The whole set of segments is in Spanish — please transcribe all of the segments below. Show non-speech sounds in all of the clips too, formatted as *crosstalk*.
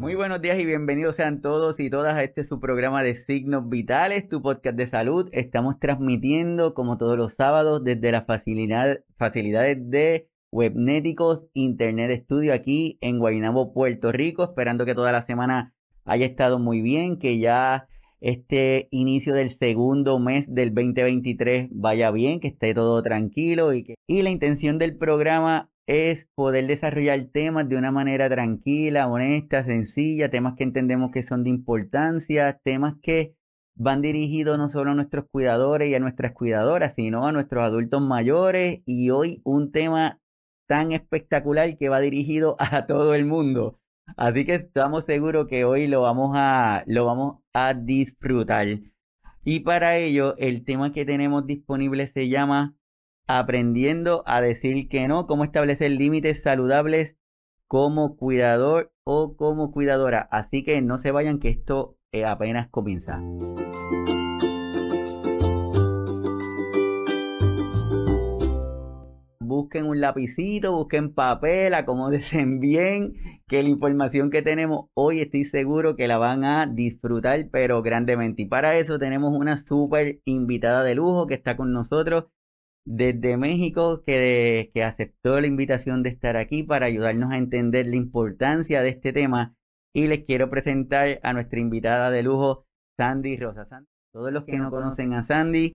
Muy buenos días y bienvenidos sean todos y todas a este su programa de Signos Vitales, tu podcast de salud. Estamos transmitiendo como todos los sábados desde las facilidad, facilidades de Webnéticos Internet Studio aquí en Guaynabo, Puerto Rico, esperando que toda la semana haya estado muy bien, que ya este inicio del segundo mes del 2023 vaya bien, que esté todo tranquilo y que y la intención del programa es poder desarrollar temas de una manera tranquila, honesta, sencilla, temas que entendemos que son de importancia, temas que van dirigidos no solo a nuestros cuidadores y a nuestras cuidadoras, sino a nuestros adultos mayores y hoy un tema tan espectacular que va dirigido *laughs* a todo el mundo. Así que estamos seguros que hoy lo vamos a, lo vamos a disfrutar. Y para ello, el tema que tenemos disponible se llama aprendiendo a decir que no, cómo establecer límites saludables como cuidador o como cuidadora. Así que no se vayan que esto eh, apenas comienza. Busquen un lapicito, busquen papel, acomódense *laughs* bien, que la información que tenemos hoy estoy seguro que la van a disfrutar, pero grandemente. Y para eso tenemos una súper invitada de lujo que está con nosotros desde México que, que aceptó la invitación de estar aquí para ayudarnos a entender la importancia de este tema. Y les quiero presentar a nuestra invitada de lujo, Sandy Rosa. Todos los que no conocen a Sandy,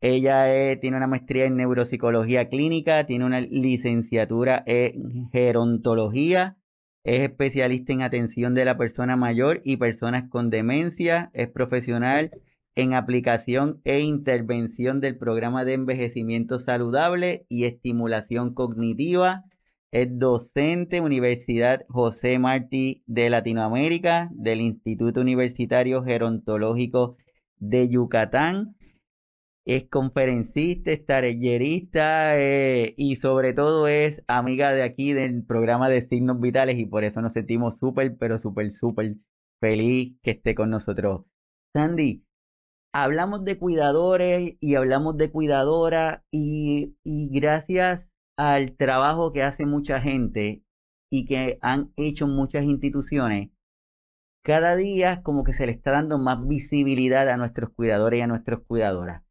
ella tiene una maestría en neuropsicología clínica, tiene una licenciatura en gerontología, es especialista en atención de la persona mayor y personas con demencia, es profesional en aplicación e intervención del programa de envejecimiento saludable y estimulación cognitiva. Es docente Universidad José Martí de Latinoamérica del Instituto Universitario Gerontológico de Yucatán. Es conferencista, es eh, y sobre todo es amiga de aquí del programa de signos vitales y por eso nos sentimos súper, pero súper, súper feliz que esté con nosotros. Sandy, hablamos de cuidadores y hablamos de cuidadoras y, gracias al trabajo que hace mucha gente y que han hecho muchas instituciones, cada día como que se le está dando más visibilidad a nuestros cuidadores y a nuestras cuidadoras.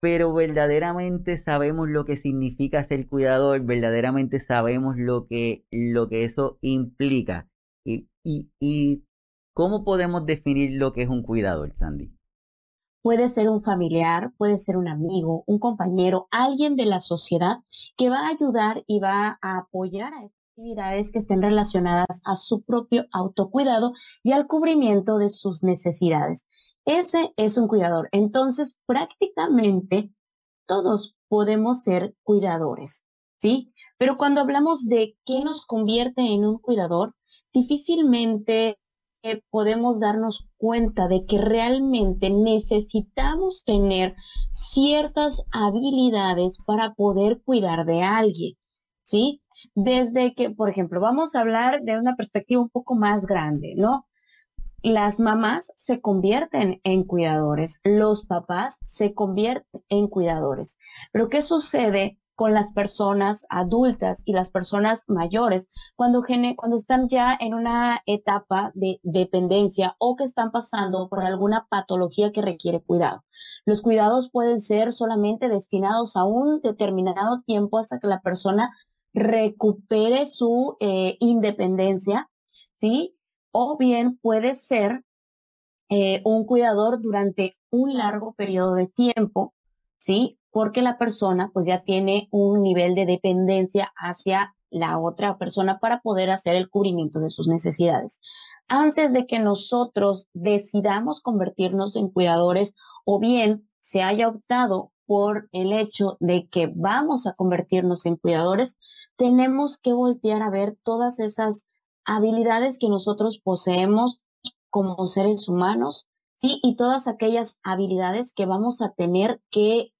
Pero verdaderamente sabemos lo que significa ser cuidador, verdaderamente sabemos lo que, lo que eso implica. Y, y, y cómo podemos definir lo que es un cuidador, Sandy. Puede ser un familiar, puede ser un amigo, un compañero, alguien de la sociedad que va a ayudar y va a apoyar a actividades que estén relacionadas a su propio autocuidado y al cubrimiento de sus necesidades. Ese es un cuidador. Entonces, prácticamente todos podemos ser cuidadores, ¿sí? Pero cuando hablamos de qué nos convierte en un cuidador, difícilmente podemos darnos cuenta de que realmente necesitamos tener ciertas habilidades para poder cuidar de alguien, ¿sí? Desde que, por ejemplo, vamos a hablar de una perspectiva un poco más grande, ¿no? Las mamás se convierten en cuidadores, los papás se convierten en cuidadores. Pero ¿qué sucede con las personas adultas y las personas mayores cuando, cuando están ya en una etapa de dependencia o que están pasando por alguna patología que requiere cuidado. Los cuidados pueden ser solamente destinados a un determinado tiempo hasta que la persona recupere su eh, independencia, ¿sí? O bien puede ser eh, un cuidador durante un largo periodo de tiempo, ¿sí? porque la persona pues ya tiene un nivel de dependencia hacia la otra persona para poder hacer el cubrimiento de sus necesidades. Antes de que nosotros decidamos convertirnos en cuidadores o bien se haya optado por el hecho de que vamos a convertirnos en cuidadores, tenemos que voltear a ver todas esas habilidades que nosotros poseemos como seres humanos, ¿sí? Y todas aquellas habilidades que vamos a tener que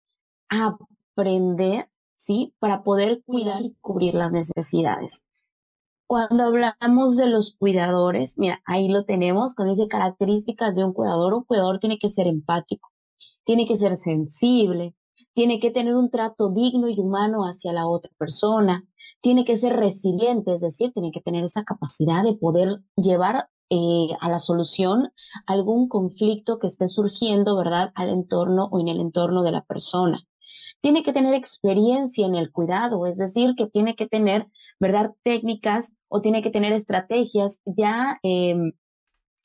aprender, ¿sí? Para poder cuidar y cubrir las necesidades. Cuando hablamos de los cuidadores, mira, ahí lo tenemos, con dice características de un cuidador. Un cuidador tiene que ser empático, tiene que ser sensible, tiene que tener un trato digno y humano hacia la otra persona, tiene que ser resiliente, es decir, tiene que tener esa capacidad de poder llevar eh, a la solución algún conflicto que esté surgiendo, ¿verdad?, al entorno o en el entorno de la persona. Tiene que tener experiencia en el cuidado, es decir, que tiene que tener, ¿verdad?, técnicas o tiene que tener estrategias ya em,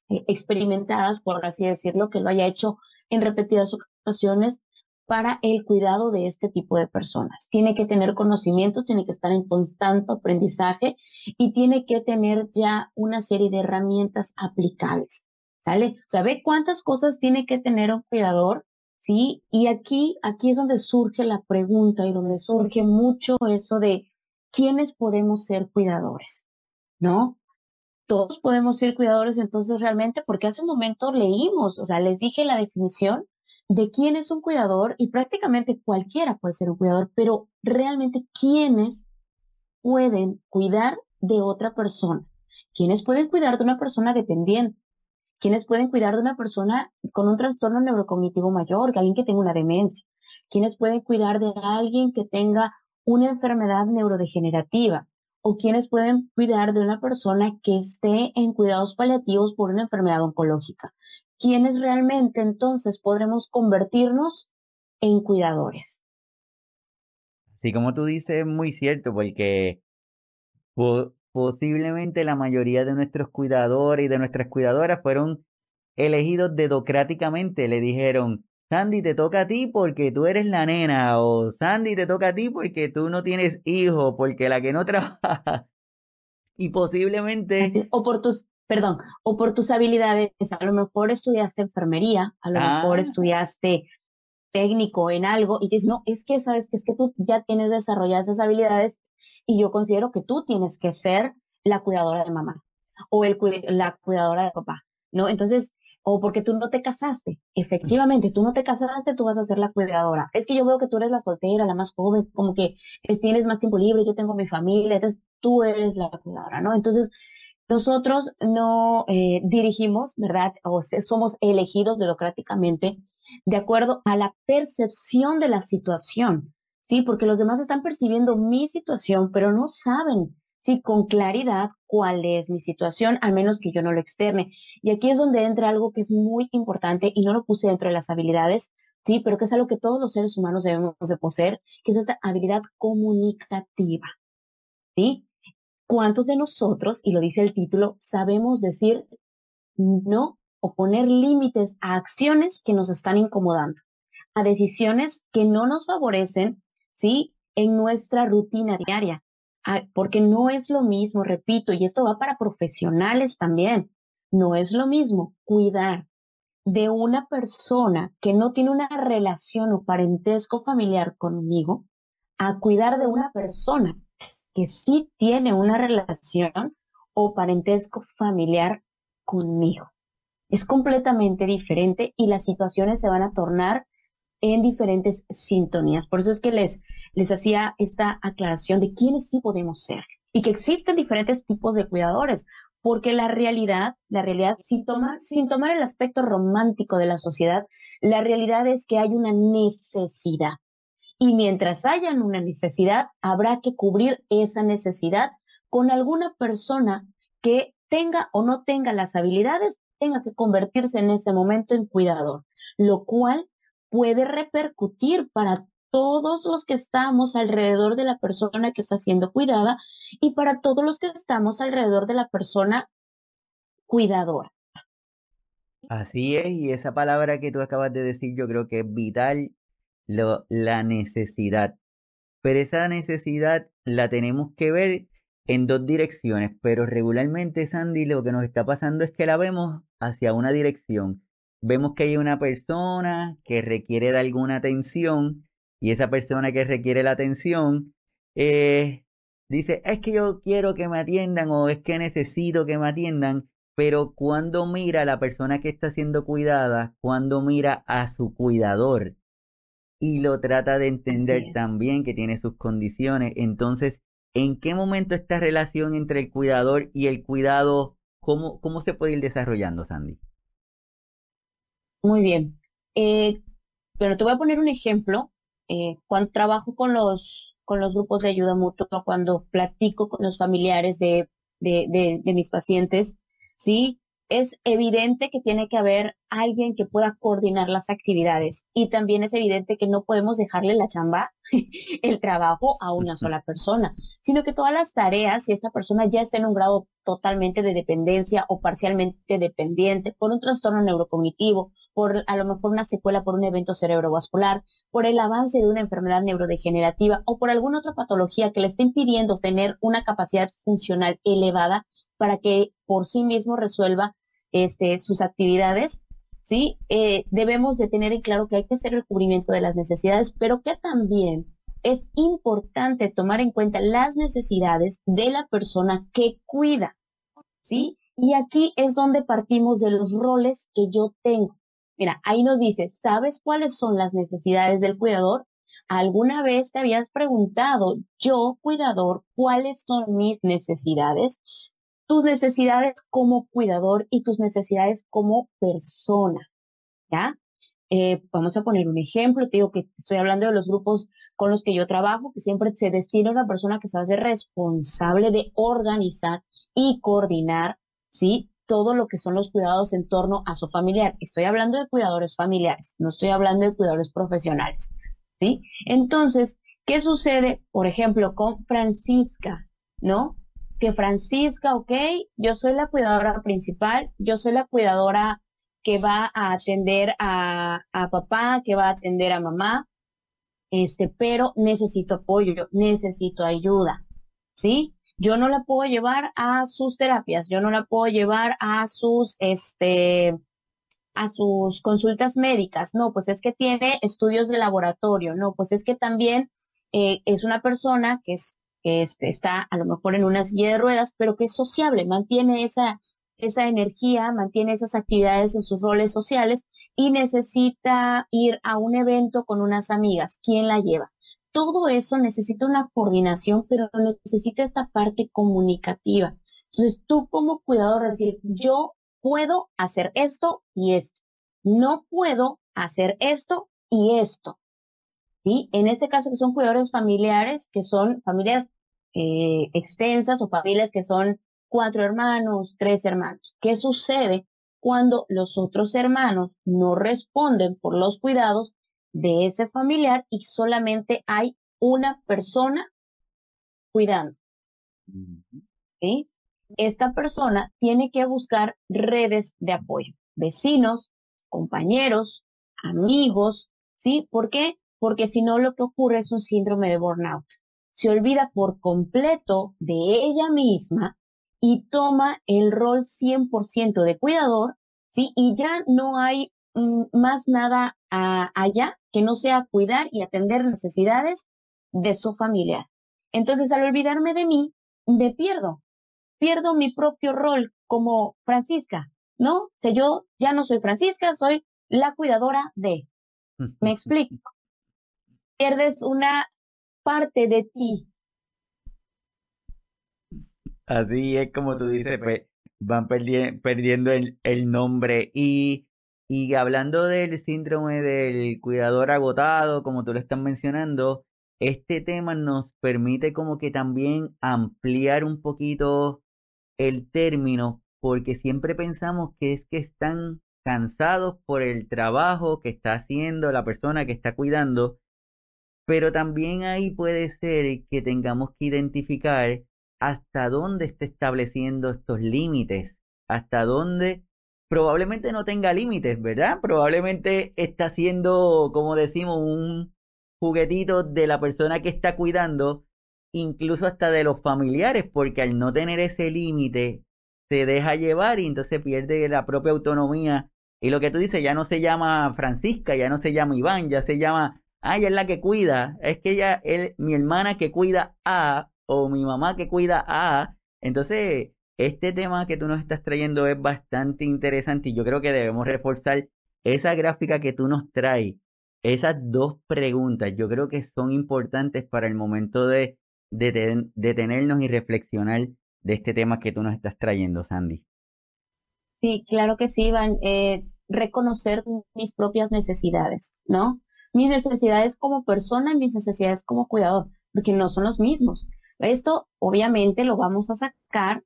eh, experimentadas, por así decirlo, que lo haya hecho en repetidas ocasiones para el cuidado de este tipo de personas. Tiene que tener conocimientos, tiene que estar en constante aprendizaje y tiene que tener ya una serie de herramientas aplicables. ¿Sale? O sea, ve cuántas cosas tiene que tener un cuidador, ¿sí? Y aquí, aquí es donde surge la pregunta y donde surge mucho eso de quiénes podemos ser cuidadores, ¿no? Todos podemos ser cuidadores entonces realmente porque hace un momento leímos, o sea, les dije la definición de quién es un cuidador y prácticamente cualquiera puede ser un cuidador, pero realmente quiénes pueden cuidar de otra persona, quiénes pueden cuidar de una persona dependiente, quiénes pueden cuidar de una persona con un trastorno neurocognitivo mayor, que alguien que tenga una demencia, quiénes pueden cuidar de alguien que tenga una enfermedad neurodegenerativa o quienes pueden cuidar de una persona que esté en cuidados paliativos por una enfermedad oncológica, ¿quiénes realmente entonces podremos convertirnos en cuidadores? Sí, como tú dices, es muy cierto, porque posiblemente la mayoría de nuestros cuidadores y de nuestras cuidadoras fueron elegidos dedocráticamente. Le dijeron, Sandy, te toca a ti porque tú eres la nena, o Sandy, te toca a ti porque tú no tienes hijos, porque la que no *laughs* trabaja. y posiblemente... o por tus perdón, o por tus habilidades, a lo mejor estudiaste enfermería, a lo mejor ah. estudiaste técnico en algo y dices, no, es que sabes que es que tú ya tienes desarrolladas esas habilidades y yo considero que tú tienes que ser la cuidadora de mamá o el, la cuidadora de papá, ¿no? Entonces, o porque tú no te casaste. Efectivamente, tú no te casaste, tú vas a ser la cuidadora. Es que yo veo que tú eres la soltera, la más joven, como que tienes más tiempo libre, yo tengo mi familia, entonces tú eres la cuidadora, ¿no? Entonces, nosotros no eh, dirigimos, ¿verdad? O somos elegidos democráticamente de acuerdo a la percepción de la situación, ¿sí? Porque los demás están percibiendo mi situación, pero no saben, sí, con claridad cuál es mi situación, al menos que yo no lo externe. Y aquí es donde entra algo que es muy importante y no lo puse dentro de las habilidades, sí, pero que es algo que todos los seres humanos debemos de poseer, que es esta habilidad comunicativa, ¿sí? ¿Cuántos de nosotros, y lo dice el título, sabemos decir no o poner límites a acciones que nos están incomodando, a decisiones que no nos favorecen, ¿sí? En nuestra rutina diaria. Porque no es lo mismo, repito, y esto va para profesionales también, no es lo mismo cuidar de una persona que no tiene una relación o parentesco familiar conmigo a cuidar de una persona que sí tiene una relación o parentesco familiar conmigo. Es completamente diferente y las situaciones se van a tornar en diferentes sintonías. Por eso es que les, les hacía esta aclaración de quiénes sí podemos ser y que existen diferentes tipos de cuidadores, porque la realidad, la realidad, sin tomar, sin tomar el aspecto romántico de la sociedad, la realidad es que hay una necesidad. Y mientras haya una necesidad, habrá que cubrir esa necesidad con alguna persona que tenga o no tenga las habilidades, tenga que convertirse en ese momento en cuidador, lo cual puede repercutir para todos los que estamos alrededor de la persona que está siendo cuidada y para todos los que estamos alrededor de la persona cuidadora. Así es, y esa palabra que tú acabas de decir yo creo que es vital la necesidad. Pero esa necesidad la tenemos que ver en dos direcciones, pero regularmente, Sandy, lo que nos está pasando es que la vemos hacia una dirección. Vemos que hay una persona que requiere de alguna atención y esa persona que requiere la atención eh, dice, es que yo quiero que me atiendan o es que necesito que me atiendan, pero cuando mira a la persona que está siendo cuidada, cuando mira a su cuidador, y lo trata de entender también que tiene sus condiciones. Entonces, ¿en qué momento esta relación entre el cuidador y el cuidado, cómo, cómo se puede ir desarrollando, Sandy? Muy bien. Eh, pero te voy a poner un ejemplo. Eh, cuando trabajo con los, con los grupos de ayuda mutua, cuando platico con los familiares de, de, de, de mis pacientes, ¿sí? Es evidente que tiene que haber alguien que pueda coordinar las actividades y también es evidente que no podemos dejarle la chamba, *laughs* el trabajo a una sola persona, sino que todas las tareas, si esta persona ya está en un grado totalmente de dependencia o parcialmente dependiente por un trastorno neurocognitivo, por a lo mejor una secuela por un evento cerebrovascular, por el avance de una enfermedad neurodegenerativa o por alguna otra patología que le esté impidiendo tener una capacidad funcional elevada para que por sí mismo resuelva este, sus actividades, ¿sí? Eh, debemos de tener en claro que hay que hacer el cubrimiento de las necesidades, pero que también es importante tomar en cuenta las necesidades de la persona que cuida, ¿sí? Y aquí es donde partimos de los roles que yo tengo. Mira, ahí nos dice, ¿sabes cuáles son las necesidades del cuidador? ¿Alguna vez te habías preguntado, yo, cuidador, cuáles son mis necesidades? Tus necesidades como cuidador y tus necesidades como persona, ¿ya? Eh, vamos a poner un ejemplo, te digo que estoy hablando de los grupos con los que yo trabajo, que siempre se destina una persona que se hace responsable de organizar y coordinar, ¿sí? Todo lo que son los cuidados en torno a su familiar. Estoy hablando de cuidadores familiares, no estoy hablando de cuidadores profesionales, ¿sí? Entonces, ¿qué sucede, por ejemplo, con Francisca, ¿no? Que Francisca, ok, yo soy la cuidadora principal, yo soy la cuidadora que va a atender a, papá, que va a atender a mamá, este, pero necesito apoyo, necesito ayuda, ¿sí? Yo no la puedo llevar a sus terapias, yo no la puedo llevar a sus, este, a sus consultas médicas. No, pues es que tiene estudios de laboratorio. No, pues es que también eh, es una persona que es que este, está a lo mejor en una silla de ruedas, pero que es sociable, mantiene esa, esa energía, mantiene esas actividades en sus roles sociales y necesita ir a un evento con unas amigas. ¿Quién la lleva? Todo eso necesita una coordinación, pero necesita esta parte comunicativa. Entonces, tú como cuidador decir, yo puedo hacer esto y esto. No puedo hacer esto y esto. ¿Sí? En este caso que son cuidadores familiares, que son familias eh, extensas o familias que son cuatro hermanos, tres hermanos. ¿Qué sucede cuando los otros hermanos no responden por los cuidados de ese familiar y solamente hay una persona cuidando? ¿Sí? Esta persona tiene que buscar redes de apoyo, vecinos, compañeros, amigos, ¿sí? ¿Por qué? Porque si no lo que ocurre es un síndrome de burnout. Se olvida por completo de ella misma y toma el rol 100% de cuidador, ¿sí? Y ya no hay mm, más nada allá que no sea cuidar y atender necesidades de su familia. Entonces, al olvidarme de mí, me pierdo. Pierdo mi propio rol como Francisca, ¿no? O sea, yo ya no soy Francisca, soy la cuidadora de. *laughs* ¿Me explico? Pierdes una parte de ti. Así es como tú dices, pues, van perdiendo el, nombre. Y, y hablando del síndrome del cuidador agotado, como tú lo estás mencionando, este tema nos permite como que también ampliar un poquito el término, porque siempre pensamos que es que están cansados por el trabajo que está haciendo la persona que está cuidando, pero también ahí puede ser que tengamos que identificar hasta dónde está estableciendo estos límites, hasta dónde probablemente no tenga límites, ¿verdad? Probablemente está siendo, como decimos, un juguetito de la persona que está cuidando, incluso hasta de los familiares, porque al no tener ese límite, se deja llevar y entonces pierde la propia autonomía. Y lo que tú dices, ya no se llama Francisca, ya no se llama Iván, ya se llama ah, ella es la que cuida, es que ella, es mi hermana que cuida a, o mi mamá que cuida a. Entonces, este tema que tú nos estás trayendo es bastante interesante y yo creo que debemos reforzar esa gráfica que tú nos traes, esas dos preguntas, yo creo que son importantes para el momento de, detenernos y reflexionar de este tema que tú nos estás trayendo, Sandy. Sí, claro que sí, Iván. Eh, reconocer mis propias necesidades, ¿no? Mis necesidades como persona y mis necesidades como cuidador, porque no son los mismos. Esto obviamente lo vamos a sacar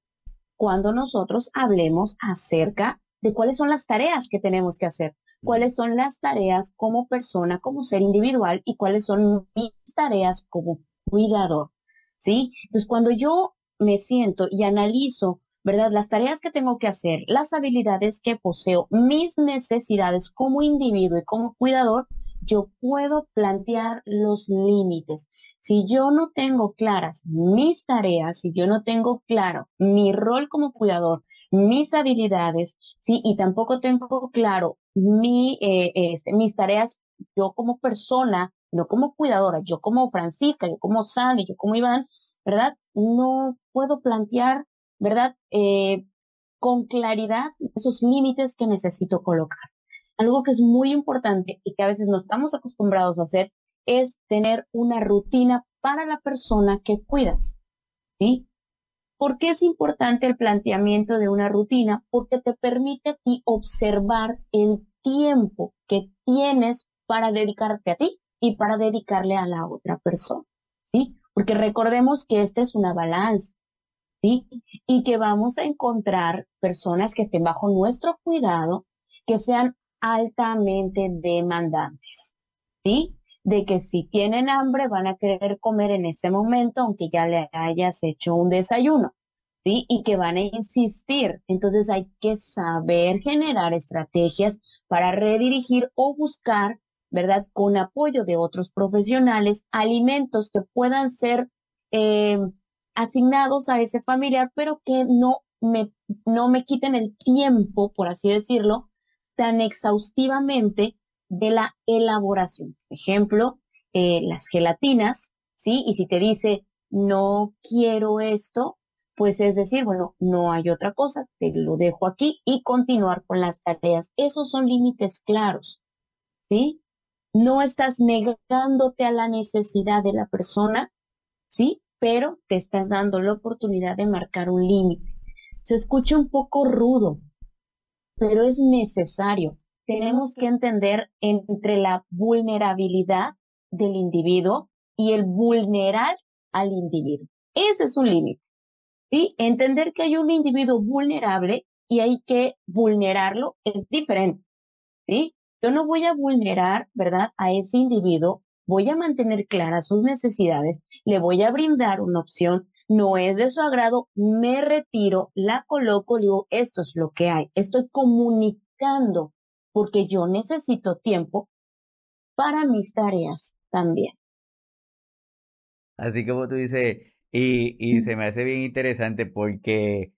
cuando nosotros hablemos acerca de cuáles son las tareas que tenemos que hacer, cuáles son las tareas como persona, como ser individual y cuáles son mis tareas como cuidador. ¿Sí? Entonces, cuando yo me siento y analizo, ¿verdad? Las tareas que tengo que hacer, las habilidades que poseo, mis necesidades como individuo y como cuidador, yo puedo plantear los límites. Si yo no tengo claras mis tareas, si yo no tengo claro mi rol como cuidador, mis habilidades, sí, y tampoco tengo claro mi, eh, este, mis tareas, yo como persona, no como cuidadora, yo como Francisca, yo como Sandy, yo como Iván, ¿verdad? No puedo plantear, ¿verdad? Eh, con claridad esos límites que necesito colocar. Algo que es muy importante y que a veces no estamos acostumbrados a hacer es tener una rutina para la persona que cuidas. ¿Sí? ¿Por qué es importante el planteamiento de una rutina? Porque te permite a ti observar el tiempo que tienes para dedicarte a ti y para dedicarle a la otra persona. ¿Sí? Porque recordemos que esta es una balanza. ¿Sí? Y que vamos a encontrar personas que estén bajo nuestro cuidado, que sean altamente demandantes, ¿sí? De que si tienen hambre van a querer comer en ese momento, aunque ya le hayas hecho un desayuno, ¿sí? Y que van a insistir. Entonces hay que saber generar estrategias para redirigir o buscar, ¿verdad? Con apoyo de otros profesionales, alimentos que puedan ser eh, asignados a ese familiar, pero que no me, no me quiten el tiempo, por así decirlo, tan exhaustivamente de la elaboración. Ejemplo, eh, las gelatinas, ¿sí? Y si te dice, no quiero esto, pues es decir, bueno, no hay otra cosa, te lo dejo aquí y continuar con las tareas. Esos son límites claros, ¿sí? No estás negándote a la necesidad de la persona, ¿sí? Pero te estás dando la oportunidad de marcar un límite. Se escucha un poco rudo, pero es necesario. Tenemos que entender entre la vulnerabilidad del individuo y el vulnerar al individuo. Ese es un límite. ¿sí? Entender que hay un individuo vulnerable y hay que vulnerarlo es diferente. ¿sí? Yo no voy a vulnerar, ¿verdad?, a ese individuo, voy a mantener claras sus necesidades, le voy a brindar una opción, no es de su agrado, me retiro, la coloco, digo, esto es lo que hay. Estoy comunicando porque yo necesito tiempo para mis tareas también. Así como tú dices, y, y se me hace bien interesante porque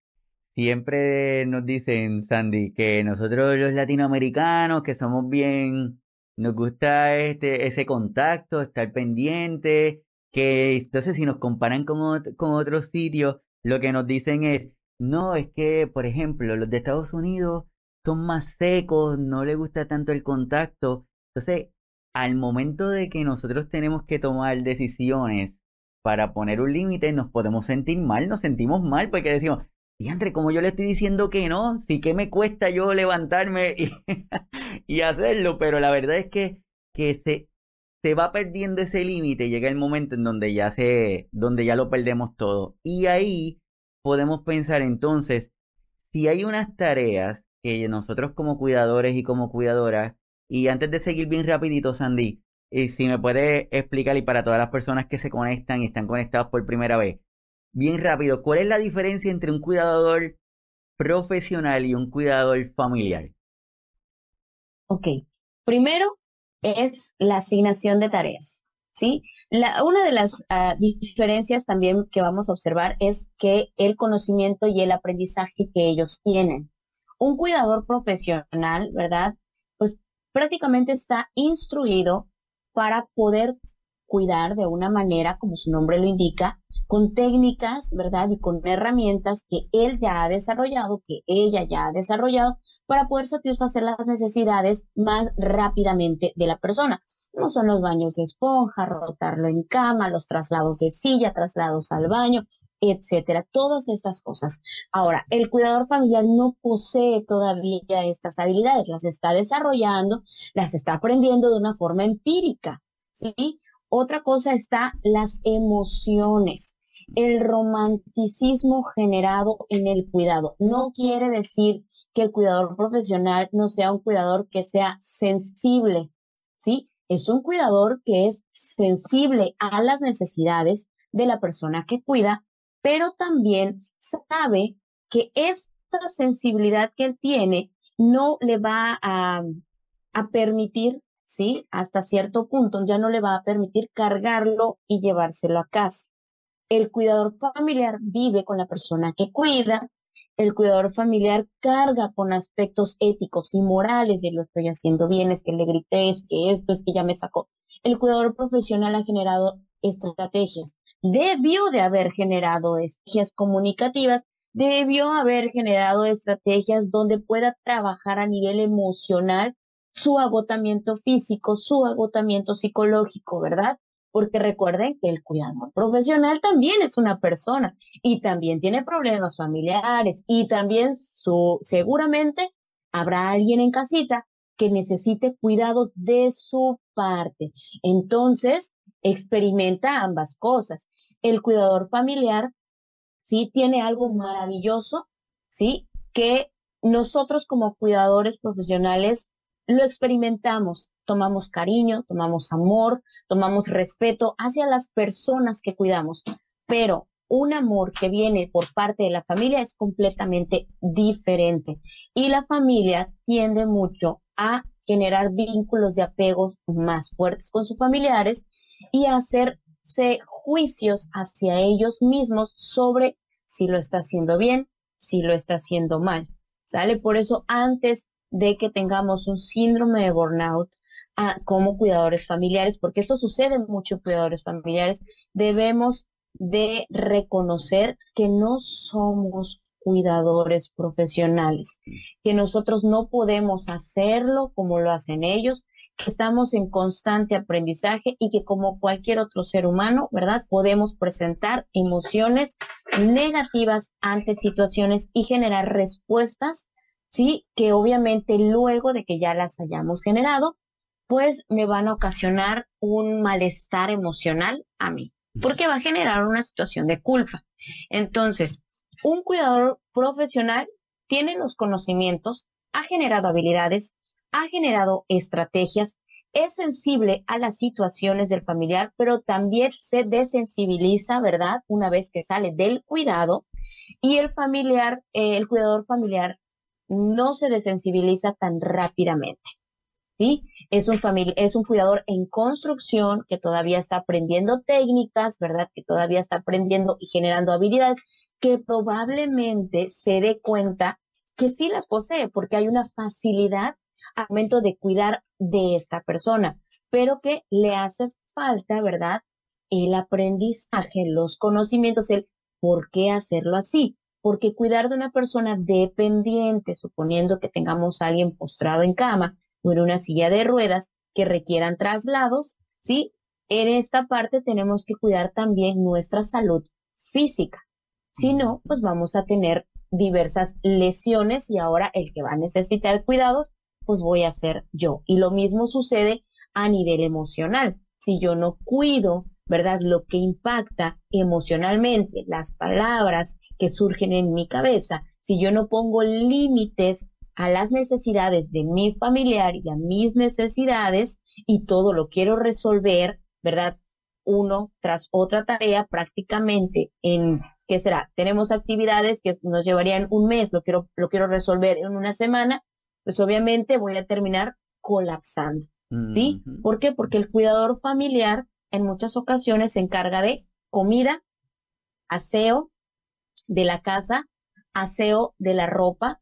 siempre nos dicen, Sandy, que nosotros los latinoamericanos, que somos bien, nos gusta este, ese contacto, estar pendiente, que entonces si nos comparan con, con otros sitios, lo que nos dicen es, no, es que, por ejemplo, los de Estados Unidos son más secos, no les gusta tanto el contacto. Entonces, al momento de que nosotros tenemos que tomar decisiones para poner un límite, nos podemos sentir mal, nos sentimos mal porque decimos, y entre como yo le estoy diciendo que no, sí que me cuesta yo levantarme y, *laughs* y hacerlo, pero la verdad es que, que se, se va perdiendo ese límite, llega el momento en donde ya se, donde ya lo perdemos todo. Y ahí podemos pensar entonces, si hay unas tareas que nosotros como cuidadores y como cuidadoras, y antes de seguir bien rapidito, Sandy, eh, si me puede explicar y para todas las personas que se conectan y están conectados por primera vez, bien rápido, ¿cuál es la diferencia entre un cuidador profesional y un cuidador familiar? Ok, primero es la asignación de tareas, ¿sí? La, una de las ah, diferencias también que vamos a observar es que el conocimiento y el aprendizaje que ellos tienen. Un cuidador profesional, ¿verdad? Pues prácticamente está instruido para poder cuidar de una manera, como su nombre lo indica, con técnicas, ¿verdad? Y con herramientas que él ya ha desarrollado, que ella ya ha desarrollado, para poder satisfacer las necesidades más rápidamente de la persona. No son los baños de esponja, rotarlo en cama, los traslados de silla, traslados al baño, etcétera, todas estas cosas. Ahora, el cuidador familiar no posee todavía estas habilidades, las está desarrollando, las está aprendiendo de una forma empírica, ¿sí? Otra cosa está las emociones. el romanticismo generado en el cuidado. No quiere decir que el cuidador profesional no sea un cuidador que sea sensible, ¿sí? Es un cuidador que es sensible a las necesidades de la persona que cuida, pero también sabe que esta sensibilidad que él tiene no le va a, a permitir, ¿sí? Hasta cierto punto ya no le va a permitir cargarlo y llevárselo a casa. El cuidador familiar vive con la persona que cuida. El cuidador familiar carga con aspectos éticos y morales de lo estoy haciendo bien, es que le grité, es que esto, es que ya me sacó. El cuidador profesional ha generado estrategias. Debió de haber generado estrategias comunicativas, debió haber generado estrategias donde pueda trabajar a nivel emocional su agotamiento físico, su agotamiento psicológico, ¿verdad? porque recuerden que el cuidador profesional también es una persona y también tiene problemas familiares y también su, seguramente habrá alguien en casita que necesite cuidados de su parte. Entonces, experimenta ambas cosas. El cuidador familiar sí tiene algo maravilloso, sí, que nosotros como cuidadores profesionales lo experimentamos, tomamos cariño, tomamos amor, tomamos respeto hacia las personas que cuidamos, pero un amor que viene por parte de la familia es completamente diferente y la familia tiende mucho a generar vínculos de apegos más fuertes con sus familiares y a hacerse juicios hacia ellos mismos sobre si lo está haciendo bien, si lo está haciendo mal. ¿Sale? Por eso antes de que tengamos un síndrome de burnout como cuidadores familiares, porque esto sucede mucho en cuidadores familiares, debemos de reconocer que no somos cuidadores profesionales, que nosotros no podemos hacerlo como lo hacen ellos, que estamos en constante aprendizaje y que como cualquier otro ser humano, ¿verdad? Podemos presentar emociones negativas ante situaciones y generar respuestas ¿sí? Que obviamente luego de que ya las hayamos generado, pues me van a ocasionar un malestar emocional a mí, porque va a generar una situación de culpa. Entonces, un cuidador profesional tiene los conocimientos, ha generado habilidades, ha generado estrategias, es sensible a las situaciones del familiar, pero también se desensibiliza, ¿verdad? Una vez que sale del cuidado y el familiar, eh, el cuidador familiar no se desensibiliza tan rápidamente. ¿Sí? Es un, es un cuidador en construcción que todavía está aprendiendo técnicas, ¿verdad? Que todavía está aprendiendo y generando habilidades que probablemente se dé cuenta que sí las posee porque hay una facilidad al momento de cuidar de esta persona, pero que le hace falta, ¿verdad? El aprendizaje, los conocimientos, el por qué hacerlo así porque cuidar de una persona dependiente, suponiendo que tengamos a alguien postrado en cama o en una silla de ruedas que requieran traslados, ¿sí? En esta parte tenemos que cuidar también nuestra salud física. Si no, pues vamos a tener diversas lesiones y ahora el que va a necesitar cuidados, pues voy a ser yo. Y lo mismo sucede a nivel emocional. Si yo no cuido, ¿verdad? Lo que impacta emocionalmente, las palabras, que surgen en mi cabeza, si yo no pongo límites a las necesidades de mi familiar y a mis necesidades y todo lo quiero resolver, ¿verdad? Uno tras otra tarea prácticamente en, ¿qué será? Tenemos actividades que nos llevarían un mes, lo quiero, lo quiero resolver en una semana, pues obviamente voy a terminar colapsando. ¿Sí? ¿Por qué? Porque el cuidador familiar en muchas ocasiones se encarga de comida, aseo, de la casa, aseo de la ropa,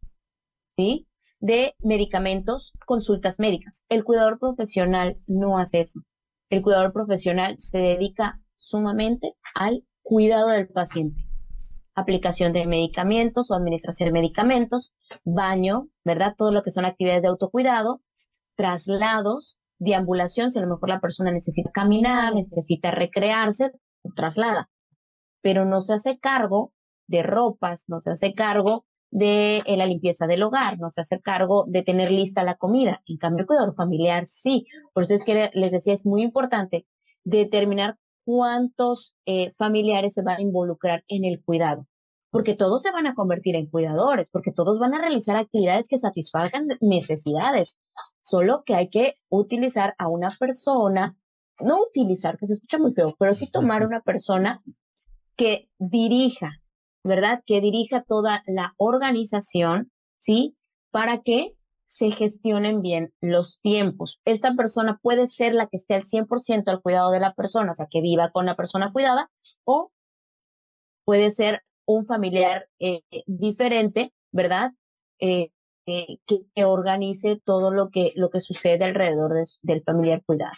¿sí? De medicamentos, consultas médicas. El cuidador profesional no hace eso. El cuidador profesional se dedica sumamente al cuidado del paciente. Aplicación de medicamentos o administración de medicamentos, baño, ¿verdad? Todo lo que son actividades de autocuidado, traslados, deambulación, si a lo mejor la persona necesita caminar, necesita recrearse, traslada. Pero no se hace cargo de ropas, no se hace cargo de eh, la limpieza del hogar, no se hace cargo de tener lista la comida. En cambio, el cuidador familiar sí. Por eso es que les decía, es muy importante determinar cuántos eh, familiares se van a involucrar en el cuidado, porque todos se van a convertir en cuidadores, porque todos van a realizar actividades que satisfagan necesidades, solo que hay que utilizar a una persona, no utilizar, que se escucha muy feo, pero sí tomar una persona que dirija, ¿verdad? Que dirija toda la organización, ¿sí? Para que se gestionen bien los tiempos. Esta persona puede ser la que esté al 100% al cuidado de la persona, o sea, que viva con la persona cuidada, o puede ser un familiar eh, diferente, ¿verdad? Eh, eh, que, organice todo lo que, lo que sucede alrededor del familiar cuidado.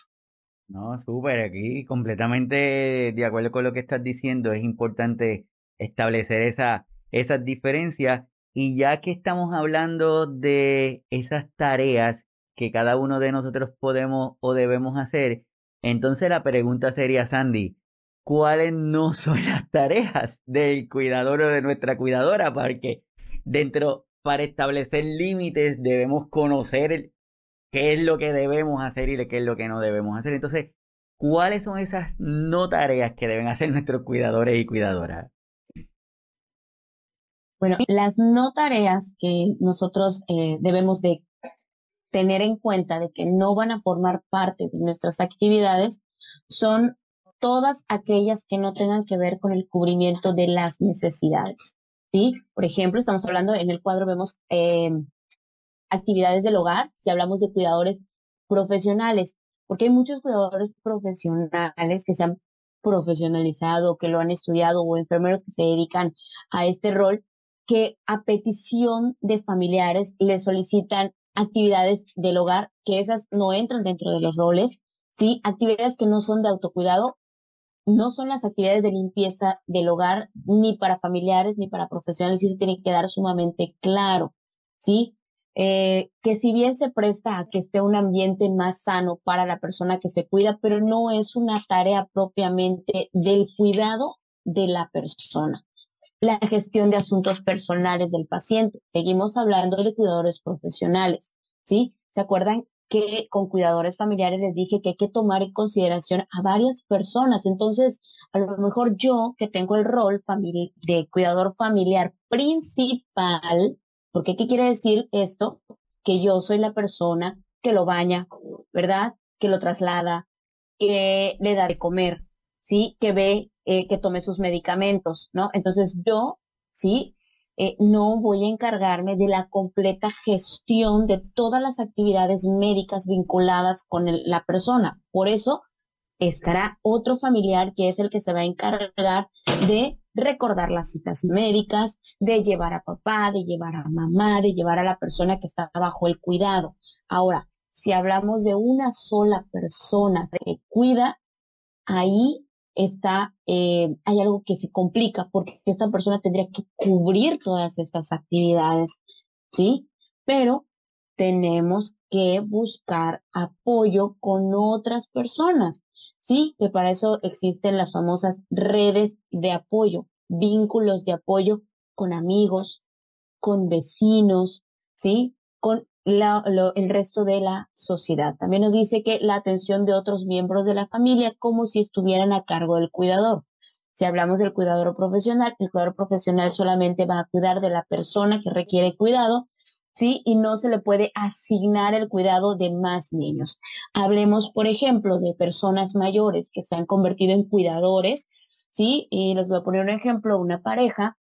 No, súper, aquí completamente de acuerdo con lo que estás diciendo, es importante establecer esa, esas diferencias y ya que estamos hablando de esas tareas que cada uno de nosotros podemos o debemos hacer, entonces la pregunta sería, Sandy, ¿cuáles no *laughs* son las tareas del cuidador o de nuestra cuidadora? Porque dentro, para establecer límites, debemos conocer qué es lo que debemos hacer y qué es lo que no debemos hacer. Entonces, ¿cuáles son esas no tareas que deben hacer nuestros cuidadores y cuidadoras? Bueno, las no tareas que nosotros eh, debemos de tener en cuenta de que no van a formar parte de nuestras actividades son todas aquellas que no tengan que ver con el cubrimiento de las necesidades. ¿sí? Por ejemplo, estamos hablando en el cuadro, vemos eh, actividades del hogar, si hablamos de cuidadores profesionales, porque hay muchos cuidadores profesionales que se han profesionalizado, que lo han estudiado, o enfermeros que se dedican a este rol, que a petición de familiares le solicitan actividades del hogar, que esas no entran dentro de los roles, ¿sí? Actividades que no son de autocuidado, no son las actividades de limpieza del hogar, ni para familiares, ni para profesionales, y eso tiene que quedar sumamente claro, ¿sí? Eh, que si bien se presta a que esté un ambiente más sano para la persona que se cuida, pero no es una tarea propiamente del cuidado de la persona la gestión de asuntos personales del paciente. Seguimos hablando de cuidadores profesionales, ¿sí? ¿Se acuerdan que con cuidadores familiares les dije que hay que tomar en consideración a varias personas? Entonces, a lo mejor yo que tengo el rol de cuidador familiar principal, porque ¿qué quiere decir esto? Que yo soy la persona que lo baña, ¿verdad? Que lo traslada, que le da de comer, ¿sí? Que ve eh, que tome sus medicamentos, ¿no? Entonces yo, sí, eh, no voy a encargarme de la completa gestión de todas las actividades médicas vinculadas con la persona. Por eso estará otro familiar que es el que se va a encargar de recordar las citas médicas, de llevar a papá, de llevar a mamá, de llevar a la persona que está bajo el cuidado. Ahora, si hablamos de una sola persona que cuida, ahí está, eh, hay algo que se complica porque esta persona tendría que cubrir todas estas actividades, ¿sí? Pero tenemos que buscar apoyo con otras personas, ¿sí? Que para eso existen las famosas redes de apoyo, vínculos de apoyo con amigos, con vecinos, ¿sí? Con el resto de la sociedad. También nos dice que la atención de otros miembros de la familia como si estuvieran a cargo del cuidador. Si hablamos del cuidador profesional, el cuidador profesional solamente va a cuidar de la persona que requiere cuidado, ¿sí? Y no se le puede asignar el cuidado de más niños. Hablemos, por ejemplo, de personas mayores que se han convertido en cuidadores, ¿sí? Y les voy a poner un ejemplo, una pareja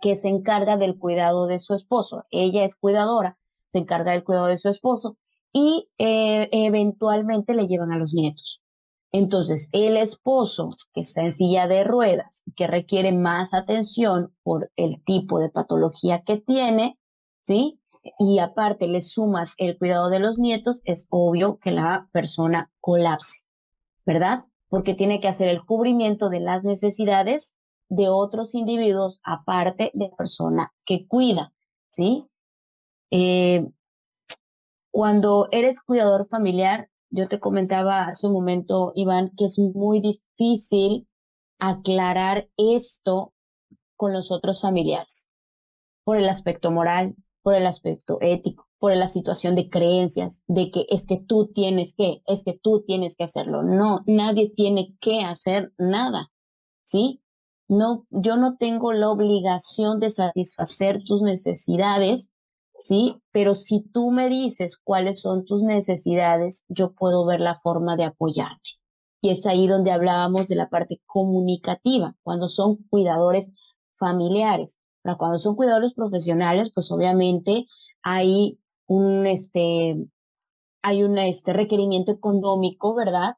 que se encarga del cuidado de su esposo. Ella es cuidadora, se encarga del cuidado de su esposo y eh, eventualmente le llevan a los nietos. Entonces, el esposo que está en silla de ruedas, que requiere más atención por el tipo de patología que tiene, ¿sí? Y aparte le sumas el cuidado de los nietos, es obvio que la persona colapse, ¿verdad? Porque tiene que hacer el cubrimiento de las necesidades de otros individuos aparte de la persona que cuida, ¿sí? Eh, cuando eres cuidador familiar, yo te comentaba hace un momento, Iván, que es muy difícil aclarar esto con los otros familiares, por el aspecto moral, por el aspecto ético, por la situación de creencias, de que es que tú tienes que, es que tú tienes que hacerlo. No, nadie tiene que hacer nada, ¿sí? No, yo no tengo la obligación de satisfacer tus necesidades, ¿sí? Pero si tú me dices cuáles son tus necesidades, yo puedo ver la forma de apoyarte. Y es ahí donde hablábamos de la parte comunicativa, cuando son cuidadores familiares. Cuando son cuidadores profesionales, pues obviamente hay un, este, hay un este, requerimiento económico, ¿verdad?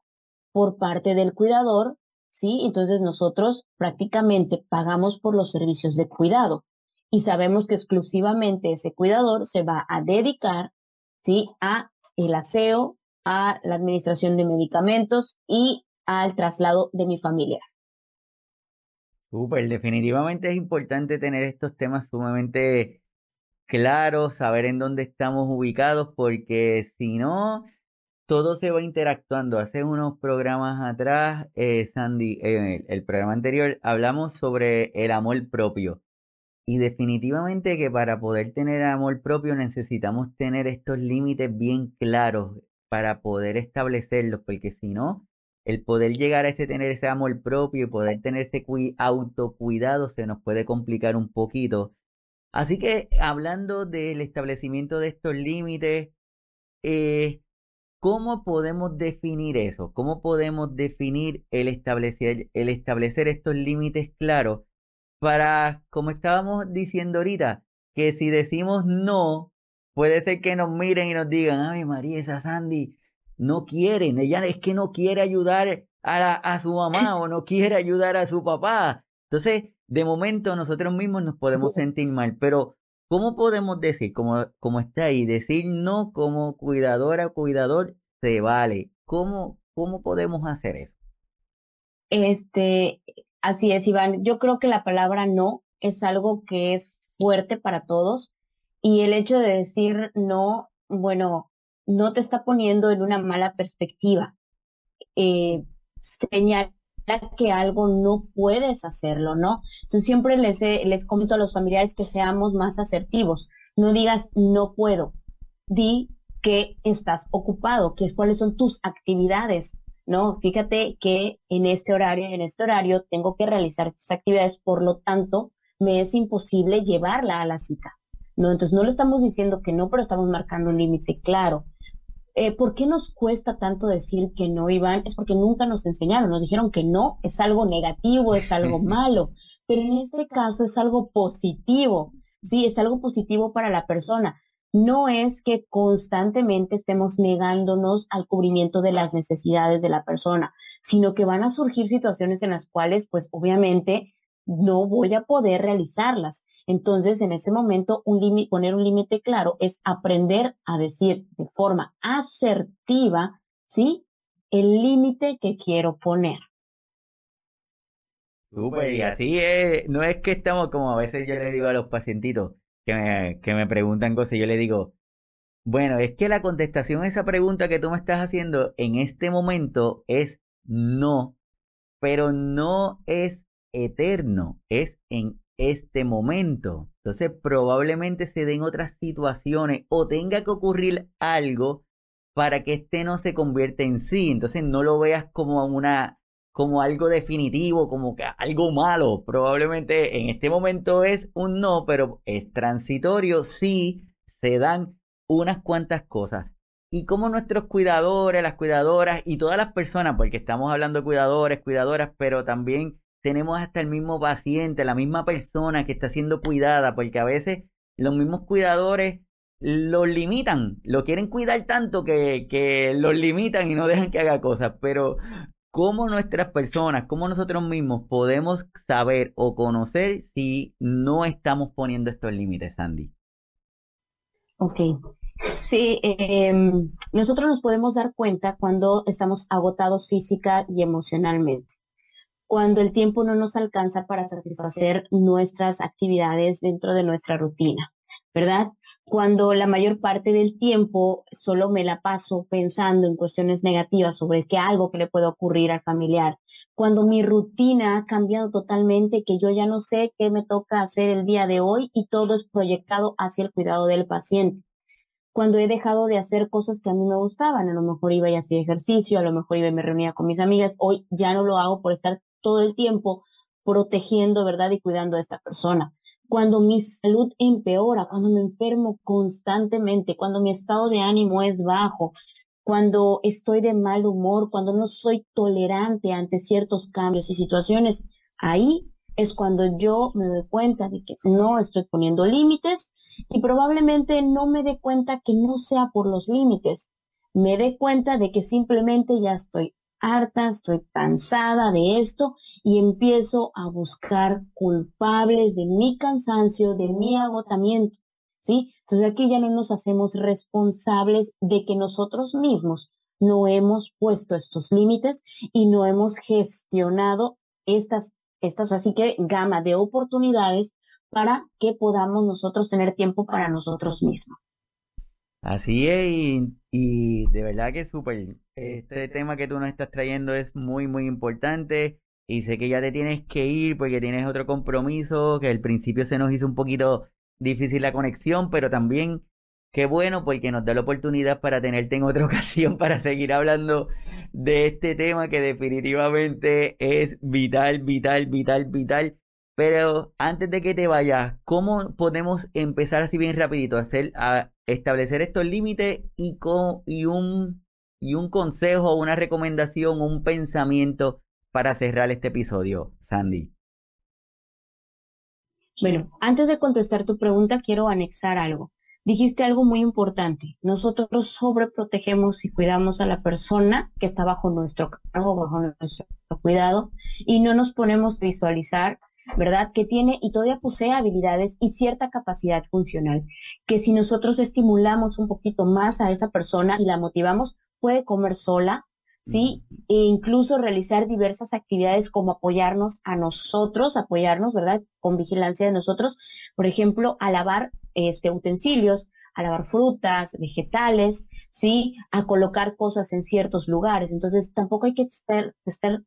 Por parte del cuidador, ¿sí? Entonces nosotros prácticamente pagamos por los servicios de cuidado y sabemos que exclusivamente ese cuidador se va a dedicar, ¿sí? A el aseo, a la administración de medicamentos y al traslado de mi familia. Súper, definitivamente es importante tener estos temas sumamente claros, saber en dónde estamos ubicados, porque si no, todo se va interactuando. Hace unos programas atrás, eh, Sandy, el programa anterior, hablamos sobre el amor propio. Y definitivamente que para poder tener amor propio necesitamos tener estos límites bien claros para poder establecerlos, porque si no, el poder llegar a tener ese amor propio y poder tener ese autocuidado se nos puede complicar un poquito. Así que hablando del establecimiento de estos límites, eh, ¿cómo podemos definir eso? ¿Cómo podemos definir el establecer, el establecer estos límites claros para, como estábamos diciendo ahorita, que si decimos no, puede ser que nos miren y nos digan, ay María, esa Sandy no quieren, ella es que no quiere ayudar a, a su mamá o no quiere ayudar a su papá. Entonces, de momento nosotros mismos nos podemos sentir mal, pero ¿cómo podemos decir, como, como está ahí, decir no como cuidadora o cuidador se vale? ¿Cómo, ¿Cómo podemos hacer eso? Este, así es, Iván. Yo creo que la palabra no es algo que es fuerte para todos y el hecho de decir no, bueno, no te está poniendo en una mala perspectiva. Eh, señala que algo no puedes hacerlo, ¿no? Entonces siempre les, les comento a los familiares que seamos más asertivos. No digas no puedo. Di que estás ocupado, que es cuáles son tus actividades, ¿no? Fíjate que en este horario, en este horario tengo que realizar estas actividades, por lo tanto, me es imposible llevarla a la cita. ¿no? Entonces no le estamos diciendo que no, pero estamos marcando un límite claro. Eh, ¿Por qué nos cuesta tanto decir que no, Iván? Es porque nunca nos enseñaron, nos dijeron que no es algo negativo, es algo *laughs* malo, pero en este caso es algo positivo, sí, es algo positivo para la persona. No es que constantemente estemos negándonos al cubrimiento de las necesidades de la persona, sino que van a surgir situaciones en las cuales, pues obviamente, no voy a poder realizarlas. Entonces, en ese momento, poner un límite claro es aprender a decir de forma asertiva, ¿sí? El límite que quiero poner. Súper, y así es, no es que estamos como a veces yo le digo a los pacientitos que me, me preguntan cosas, yo le digo, bueno, es que la contestación a esa pregunta que tú me estás haciendo en este momento es no, pero no es eterno, es en este momento. Entonces probablemente se den otras situaciones o tenga que ocurrir algo para que este no se convierta en sí. Entonces no lo veas como una como algo definitivo, como que algo malo. Probablemente en este momento es un no, pero es transitorio si se dan unas cuantas cosas. Y como nuestros cuidadores, las cuidadoras y todas las personas, porque estamos hablando de cuidadores, cuidadoras, pero también tenemos hasta el mismo paciente, la misma persona que está siendo cuidada, porque a veces los mismos cuidadores los limitan, lo quieren cuidar tanto que, que los limitan y no dejan que haga cosas, pero ¿cómo nuestras personas, cómo nosotros mismos podemos saber o conocer si no estamos poniendo estos límites, Sandy? Ok. Sí, em, nosotros nos podemos dar cuenta cuando estamos agotados física y emocionalmente cuando el tiempo no nos alcanza para satisfacer nuestras actividades dentro de nuestra rutina, ¿verdad? Cuando la mayor parte del tiempo solo me la paso pensando en cuestiones negativas sobre qué algo que le puede ocurrir al familiar. Cuando mi rutina ha cambiado totalmente, que yo ya no sé qué me toca hacer el día de hoy y todo es proyectado hacia el cuidado del paciente. cuando he dejado de hacer cosas que a mí me gustaban. A lo mejor iba y hacía ejercicio, a lo mejor iba y me reunía con mis amigas. Hoy ya no lo hago por estar todo el tiempo protegiendo, ¿verdad? Y cuidando a esta persona. Cuando mi salud empeora, cuando me enfermo constantemente, cuando mi estado de ánimo es bajo, cuando estoy de mal humor, cuando no soy tolerante ante ciertos cambios y situaciones, ahí es cuando yo me doy cuenta de que no estoy poniendo límites y probablemente no me dé cuenta que no sea por los límites. Me dé cuenta de que simplemente ya estoy harta, estoy cansada de esto y empiezo a buscar culpables de mi cansancio, de mi agotamiento. ¿Sí? Entonces aquí ya no nos hacemos responsables de que nosotros mismos no hemos puesto estos límites y no hemos gestionado estas estas así que gama de oportunidades para que podamos nosotros tener tiempo para nosotros mismos. Así es, y, de verdad que súper. Este tema que tú nos estás trayendo es muy, muy importante. Y sé que ya te tienes que ir porque tienes otro compromiso, que al principio se nos hizo un poquito difícil la conexión, pero también qué bueno porque nos da la oportunidad para tenerte en otra *laughs* ocasión para seguir hablando de este tema que definitivamente es vital, vital, vital, vital. Pero antes de que te vayas, ¿cómo podemos empezar así bien rapidito a hacer, a establecer estos límites y con y un y un consejo, una recomendación, un pensamiento para cerrar este episodio, Sandy? Bueno, antes de contestar tu pregunta, quiero anexar algo dijiste algo muy importante. Nosotros sobreprotegemos y cuidamos a la persona que está bajo nuestro cargo, bajo nuestro cuidado, y no nos ponemos a visualizar, ¿verdad? Que tiene y todavía posee habilidades y cierta capacidad funcional, que si nosotros estimulamos un poquito más a esa persona y la motivamos, puede comer sola, ¿sí? E incluso realizar diversas actividades como apoyarnos a nosotros, apoyarnos, ¿verdad? Con vigilancia de nosotros, por ejemplo, a lavar este, utensilios, a lavar frutas, vegetales, ¿sí? A colocar cosas en ciertos lugares. Entonces, tampoco hay que estar,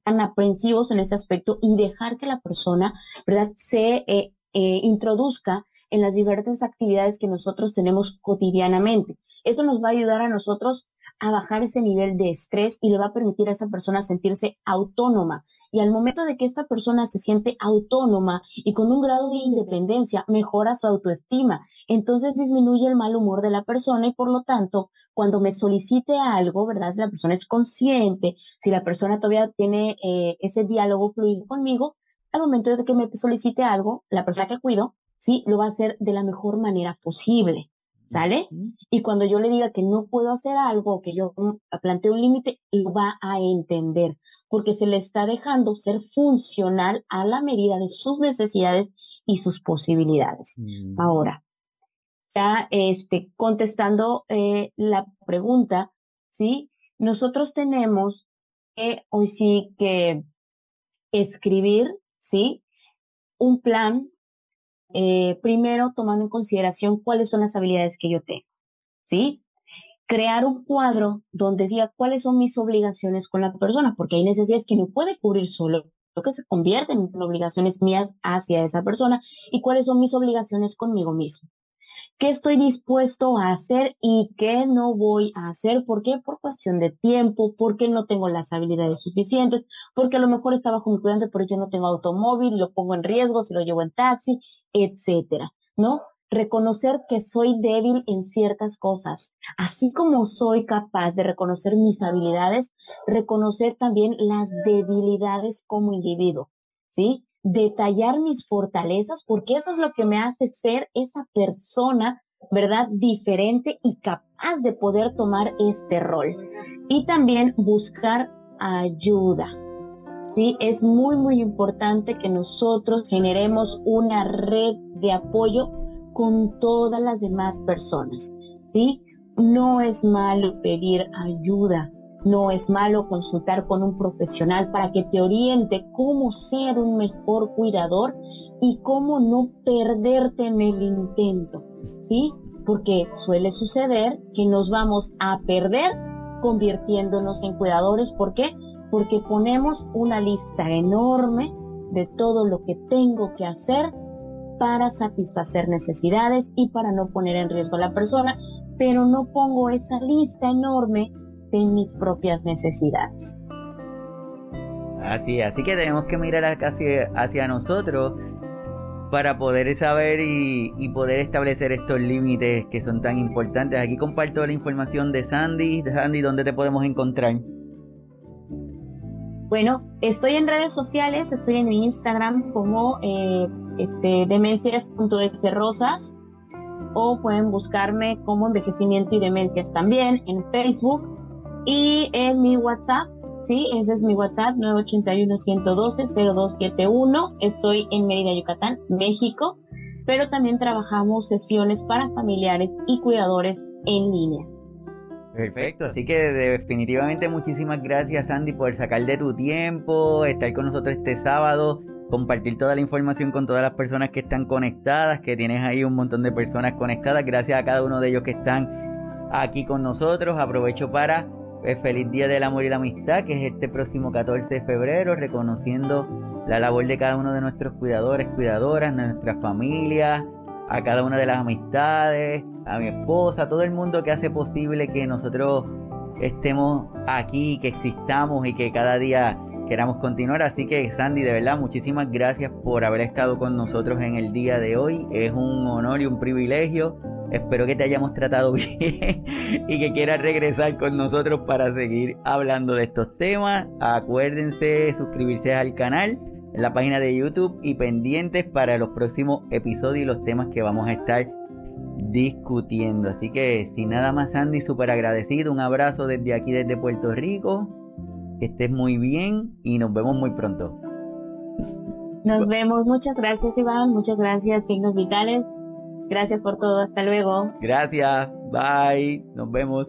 tan aprensivos en ese aspecto y dejar que la persona, ¿verdad? Se eh, eh, introduzca en las diversas actividades que nosotros tenemos cotidianamente. Eso nos va a ayudar a nosotros a bajar ese nivel de estrés y le va a permitir a esa persona sentirse autónoma. Y al momento de que esta persona se siente autónoma y con un grado de independencia, mejora su autoestima. Entonces disminuye el mal humor de la persona y por lo tanto, cuando me solicite algo, ¿verdad? Si la persona es consciente, si la persona todavía tiene eh, ese diálogo fluido conmigo, al momento de que me solicite algo, la persona que cuido, sí, lo va a hacer de la mejor manera posible. ¿Sale? Y cuando yo le diga que no puedo hacer algo, que yo planteo un límite, lo va a entender, porque se le está dejando ser funcional a la medida de sus necesidades y sus posibilidades. Mm. Ahora, ya este, contestando eh, la pregunta, ¿sí? Nosotros tenemos que hoy sí que escribir, ¿sí? Un plan eh, primero tomando en consideración cuáles son las habilidades que yo tengo, ¿sí? Crear un cuadro donde diga cuáles son mis obligaciones con la persona, porque hay necesidades que no puede cubrir solo, lo que se convierten en obligaciones mías hacia esa persona y cuáles son mis obligaciones conmigo mismo qué estoy dispuesto a hacer y qué no voy a hacer. ¿Por qué? Por cuestión de tiempo, porque no tengo las habilidades suficientes, porque a lo mejor está bajo mi cuidante, pero yo no tengo automóvil, lo pongo en riesgo si lo llevo en taxi, etcétera, ¿no? Reconocer que soy débil en ciertas cosas, así como soy capaz de reconocer mis habilidades, reconocer también las debilidades como individuo, ¿sí? Detallar mis fortalezas, porque eso es lo que me hace ser esa persona, ¿verdad? Diferente y capaz de poder tomar este rol. Y también buscar ayuda. ¿Sí? Es muy, muy importante que nosotros generemos una red de apoyo con todas las demás personas. ¿Sí? No es malo pedir ayuda, no es malo consultar con un profesional para que te oriente cómo ser un mejor cuidador y cómo no perderte en el intento, ¿sí? Porque suele suceder que nos vamos a perder convirtiéndonos en cuidadores. ¿Por qué? Porque ponemos una lista enorme de todo lo que tengo que hacer para satisfacer necesidades y para no poner en riesgo a la persona, pero no pongo esa lista enorme de mis propias necesidades. Así, así que tenemos que mirar hacia, hacia nosotros para poder saber y, y, poder establecer estos límites que son tan importantes. Aquí comparto la información de Sandy. Sandy, ¿dónde te podemos encontrar? Bueno, estoy en redes sociales, estoy en mi Instagram como eh, este, demencias.exrosas o pueden buscarme como envejecimiento y demencias también en Facebook y en mi WhatsApp, sí, ese es mi WhatsApp 981-112-0271. Estoy en Mérida, Yucatán, México, pero también trabajamos sesiones para familiares y cuidadores en línea. Perfecto, así que definitivamente muchísimas gracias Andy por sacar de tu tiempo, estar con nosotros este sábado, compartir toda la información con todas las personas que están conectadas, que tienes ahí un montón de personas conectadas, gracias a cada uno de ellos que están aquí con nosotros, aprovecho para pues, feliz Día del Amor y la Amistad, que es este próximo 14 de febrero, reconociendo la labor de cada uno de nuestros cuidadores, cuidadoras, nuestras familias, a cada una de las amistades, a mi esposa, a todo el mundo que hace posible que nosotros estemos aquí, que existamos y que cada día queramos continuar. Así que Sandy, de verdad, muchísimas gracias por haber estado con nosotros en el día de hoy. Es un honor y un privilegio. Espero que te hayamos tratado *laughs* bien y que quieras regresar con nosotros para seguir hablando de estos temas. Acuérdense suscribirse al canal en la página de YouTube y pendientes para los próximos episodios y los temas que vamos a estar discutiendo. Así que sin nada más, Andy, súper agradecido. Un abrazo desde aquí, desde Puerto Rico. Que estés muy bien y nos vemos muy pronto. Nos vemos. Muchas gracias, Iván. Muchas gracias, Signos Vitales. Gracias por todo. Hasta luego. Gracias. Bye. Nos vemos.